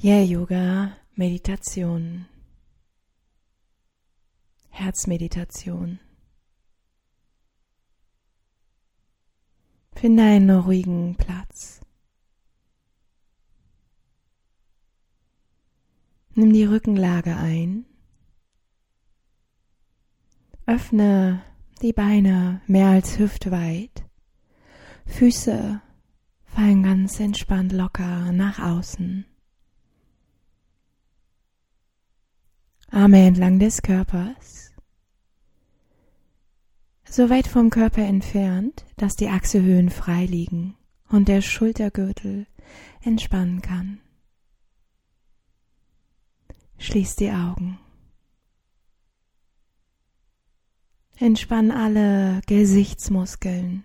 Yeah Yoga, Meditation, Herzmeditation. Finde einen ruhigen Platz. Nimm die Rückenlage ein. Öffne die Beine mehr als hüftweit. Füße fallen ganz entspannt locker nach außen. Arme entlang des Körpers. So weit vom Körper entfernt, dass die Achselhöhen frei liegen und der Schultergürtel entspannen kann. Schließ die Augen. Entspann alle Gesichtsmuskeln.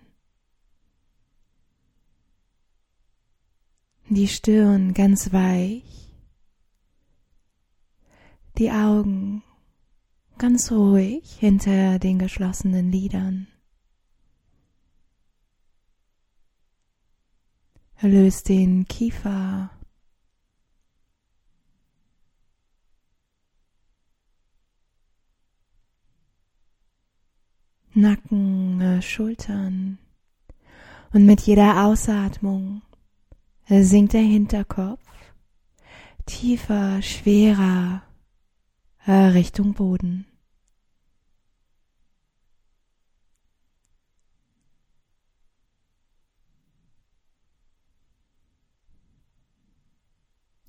Die Stirn ganz weich. Die Augen ganz ruhig hinter den geschlossenen Lidern. Löst den Kiefer Nacken, äh, Schultern. Und mit jeder Ausatmung äh, sinkt der Hinterkopf tiefer, schwerer Richtung Boden.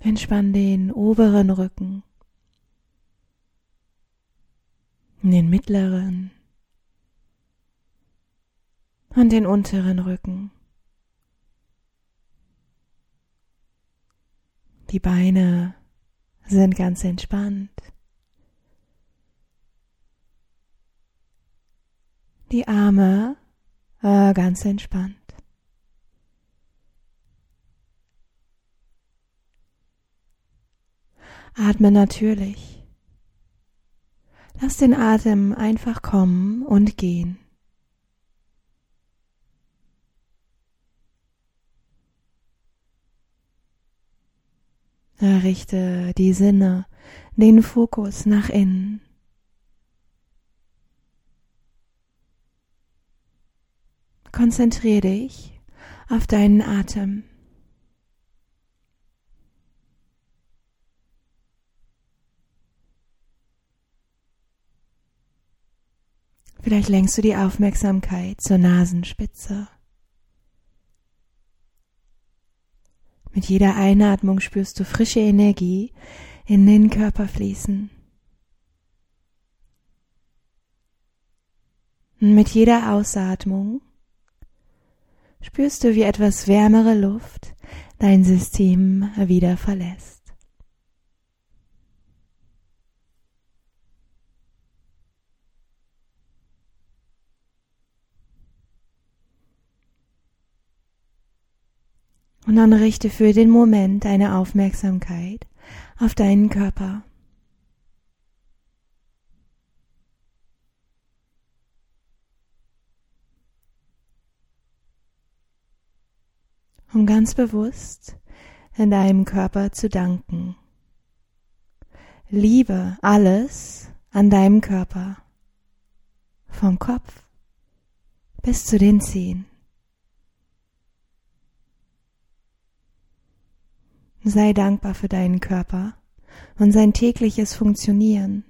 Entspann den oberen Rücken, den mittleren, und den unteren Rücken. Die Beine sind ganz entspannt. Die Arme äh, ganz entspannt. Atme natürlich. Lass den Atem einfach kommen und gehen. Richte die Sinne, den Fokus nach innen. Konzentriere dich auf deinen Atem. Vielleicht lenkst du die Aufmerksamkeit zur Nasenspitze. Mit jeder Einatmung spürst du frische Energie in den Körper fließen. Und mit jeder Ausatmung spürst du, wie etwas wärmere Luft dein System wieder verlässt. Und dann richte für den Moment deine Aufmerksamkeit auf deinen Körper. Um ganz bewusst in deinem Körper zu danken. Liebe alles an deinem Körper. Vom Kopf bis zu den Zehen. Sei dankbar für deinen Körper und sein tägliches Funktionieren.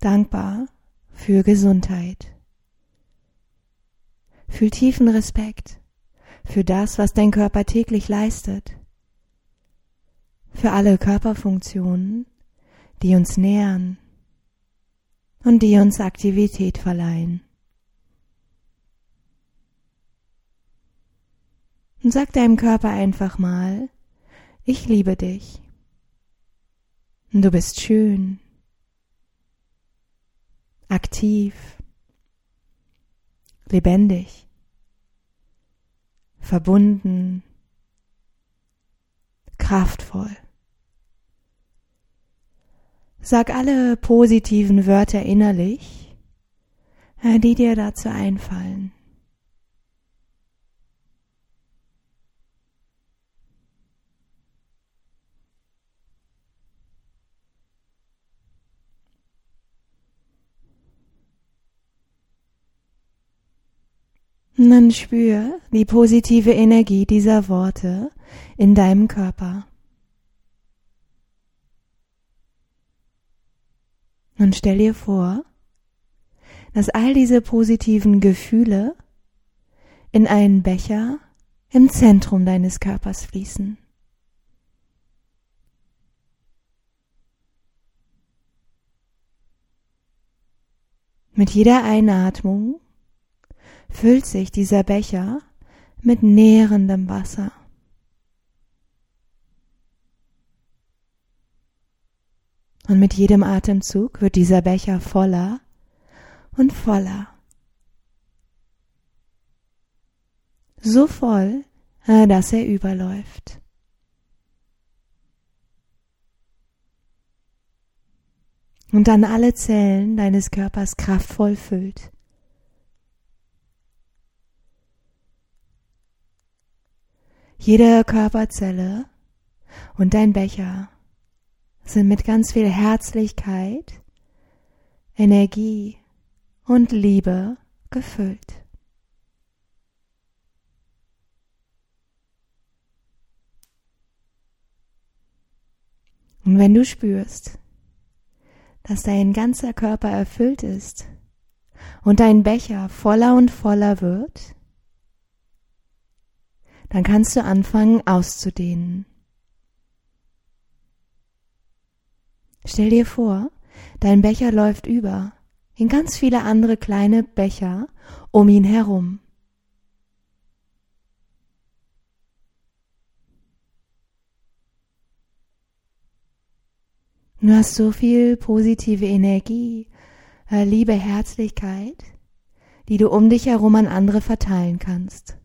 Dankbar für Gesundheit. Fühl tiefen Respekt für das, was dein Körper täglich leistet. Für alle Körperfunktionen, die uns nähern und die uns Aktivität verleihen. Und sag deinem Körper einfach mal, ich liebe dich. Du bist schön, aktiv, lebendig, verbunden, kraftvoll. Sag alle positiven Wörter innerlich, äh, die dir dazu einfallen. Und dann spür die positive Energie dieser Worte in deinem Körper. Und stell dir vor, dass all diese positiven Gefühle in einen Becher im Zentrum deines Körpers fließen. Mit jeder Einatmung füllt sich dieser Becher mit nährendem Wasser. Und mit jedem Atemzug wird dieser Becher voller und voller. So voll, äh, dass er überläuft. Und dann alle Zellen deines Körpers kraftvoll füllt. Jede Körperzelle und dein Becher sind mit ganz viel Herzlichkeit, Energie und Liebe gefüllt. Und wenn du spürst, dass dein ganzer Körper erfüllt ist und dein Becher voller und voller wird, dann kannst du anfangen auszudehnen. Stell dir vor, dein Becher läuft über in ganz viele andere kleine Becher um ihn herum. Du hast so viel positive Energie, äh, Liebe, Herzlichkeit, die du um dich herum an andere verteilen kannst.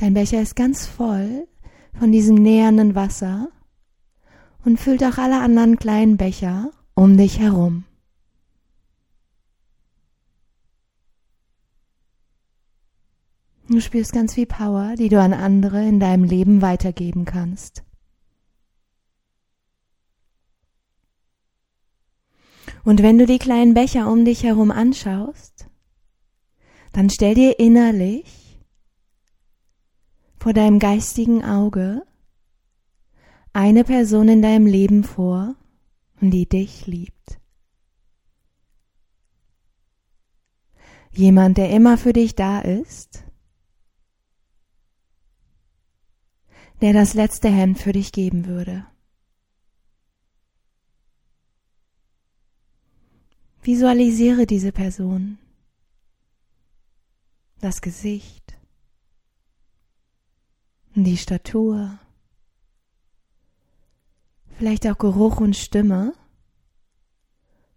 Dein Becher ist ganz voll von diesem nähernden Wasser und füllt auch alle anderen kleinen Becher um dich herum. Du spürst ganz viel Power, die du an andere in deinem Leben weitergeben kannst. Und wenn du die kleinen Becher um dich herum anschaust, dann stell dir innerlich vor deinem geistigen Auge eine Person in deinem Leben vor, die dich liebt. Jemand, der immer für dich da ist der das letzte Hemd für dich geben würde. Visualisiere diese Person, das Gesicht, die Statur, vielleicht auch Geruch und Stimme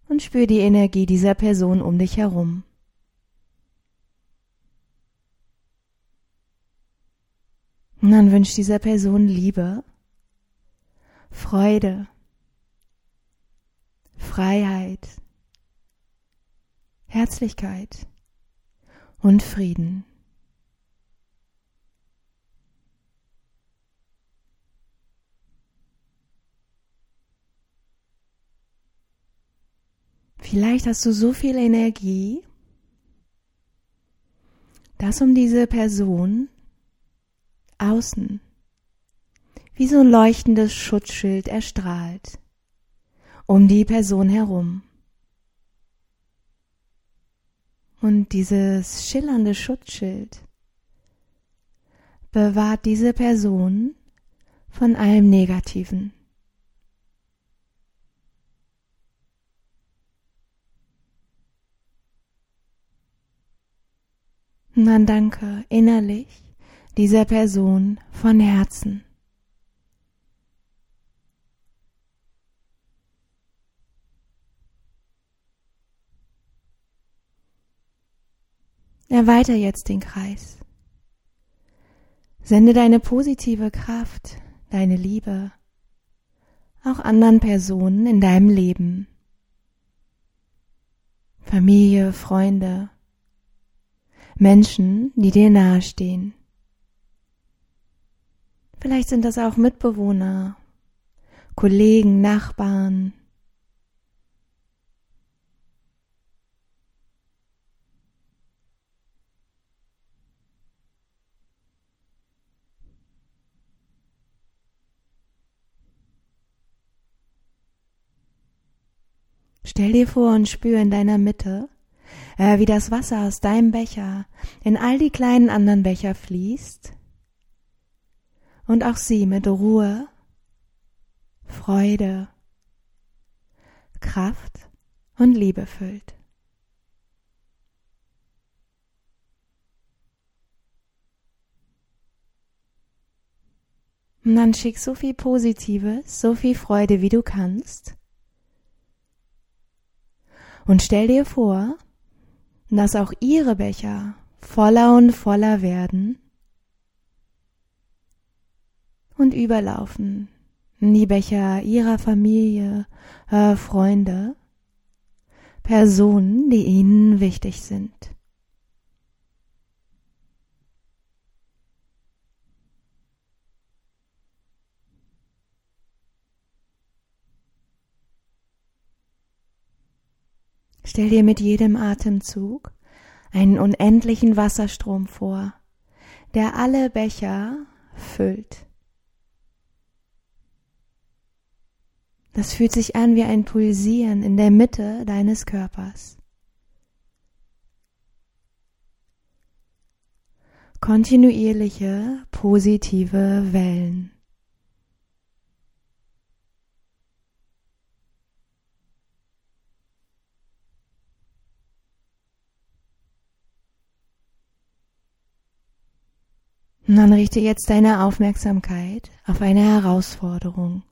und spür die Energie dieser Person um dich herum. Und dann wünscht dieser Person Liebe, Freude, Freiheit, Herzlichkeit und Frieden. Vielleicht hast du so viel Energie, dass um diese Person außen wie so ein leuchtendes Schutzschild erstrahlt um die Person herum. Und dieses schillernde Schutzschild bewahrt diese Person von allem Negativen. Dann danke innerlich dieser Person von Herzen. Erweiter jetzt den Kreis. Sende deine positive Kraft, deine Liebe auch anderen Personen in deinem Leben. Familie, Freunde, Menschen, die dir nahestehen. Vielleicht sind das auch Mitbewohner, Kollegen, Nachbarn. Stell dir vor und spür in deiner Mitte, äh, wie das Wasser aus deinem Becher in all die kleinen anderen Becher fließt und auch sie mit Ruhe, Freude, Kraft und Liebe füllt. Und dann schick so viel Positives, so viel Freude, wie du kannst. Und stell dir vor, dass auch ihre Becher voller und voller werden und überlaufen in die Becher ihrer Familie, äh, Freunde, Personen, die ihnen wichtig sind. Stell dir mit jedem Atemzug einen unendlichen Wasserstrom vor, der alle Becher füllt. Das fühlt sich an wie ein Pulsieren in der Mitte deines Körpers. Kontinuierliche positive Wellen. Und dann richte jetzt deine Aufmerksamkeit auf eine Herausforderung,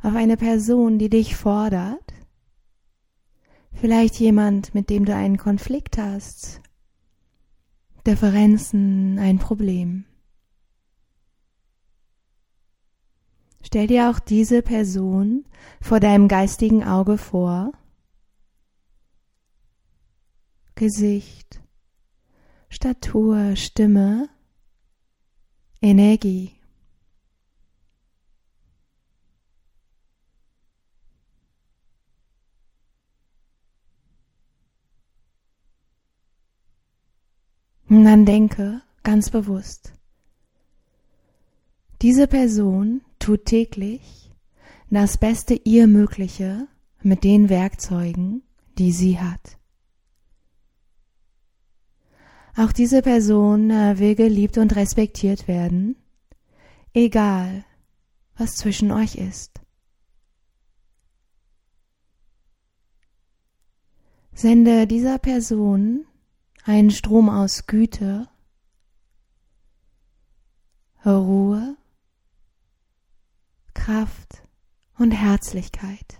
auf eine Person, die dich fordert, vielleicht jemand, mit dem du einen Konflikt hast, Differenzen, ein Problem. Stell dir auch diese Person vor deinem geistigen Auge vor. Gesicht, Statur, Stimme, Energie. Und dann denke ganz bewusst, diese Person tut täglich das Beste ihr Mögliche mit den Werkzeugen, die sie hat. Auch diese Person äh, will geliebt und respektiert werden, egal was zwischen euch ist. Sende dieser Person einen Strom aus Güte, Ruhe, Kraft und Herzlichkeit.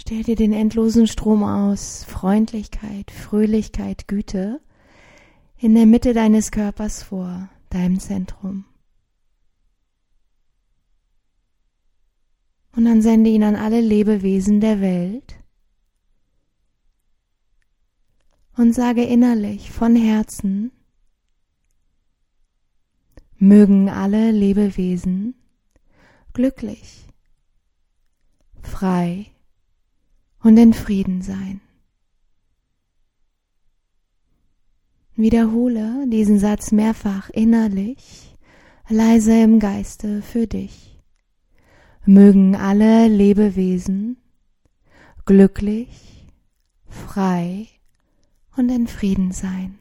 Stell dir den endlosen Strom aus Freundlichkeit, Fröhlichkeit, Güte in der Mitte deines Körpers vor, deinem Zentrum. Und dann sende ihn an alle Lebewesen der Welt und sage innerlich von Herzen, mögen alle Lebewesen glücklich, frei und in Frieden sein. Wiederhole diesen Satz mehrfach innerlich, leise im Geiste für dich. Mögen alle Lebewesen glücklich, frei und in Frieden sein.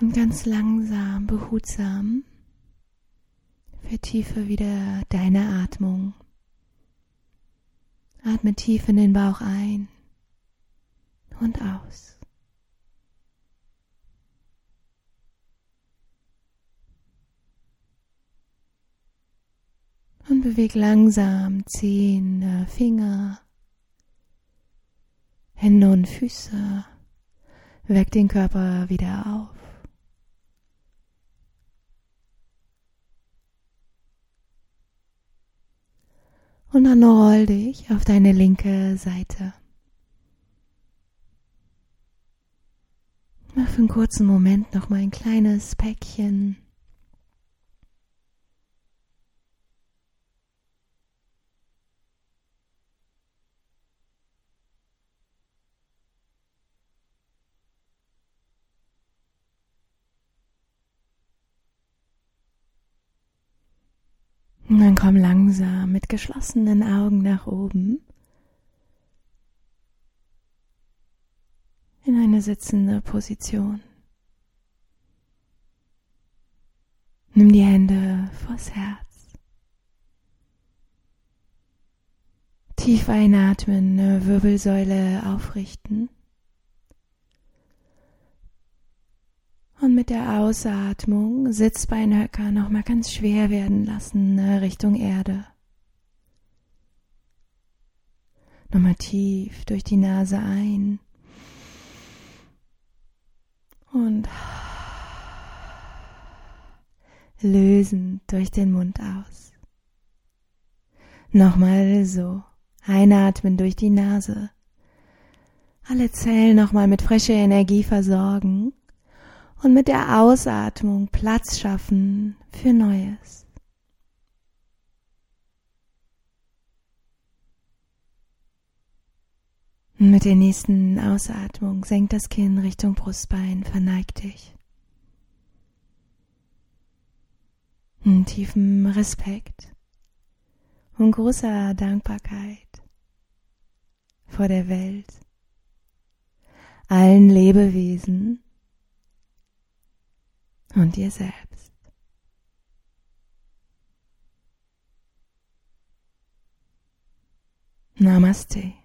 Und ganz langsam, behutsam vertiefe wieder deine Atmung. Atme tief in den Bauch ein und aus. Und beweg langsam Zähne, Finger, Hände und Füße. Weck den Körper wieder auf. Und dann roll dich auf deine linke Seite. Mach für einen kurzen Moment noch mal ein kleines Päckchen. Und dann komm langsam mit geschlossenen Augen nach oben in eine sitzende Position. Nimm die Hände vors Herz. Tief einatmen, Wirbelsäule aufrichten. Und mit der Ausatmung Sitzbeinhöcker nochmal ganz schwer werden lassen ne, Richtung Erde. Nochmal tief durch die Nase ein. Und lösen durch den Mund aus. Nochmal so. Einatmen durch die Nase. Alle Zellen nochmal mit frischer Energie versorgen und mit der Ausatmung Platz schaffen für Neues. Und mit der nächsten Ausatmung senkt das Kinn Richtung Brustbein, verneig dich. In tiefem Respekt und großer Dankbarkeit vor der Welt, allen Lebewesen, und dir selbst. Namaste.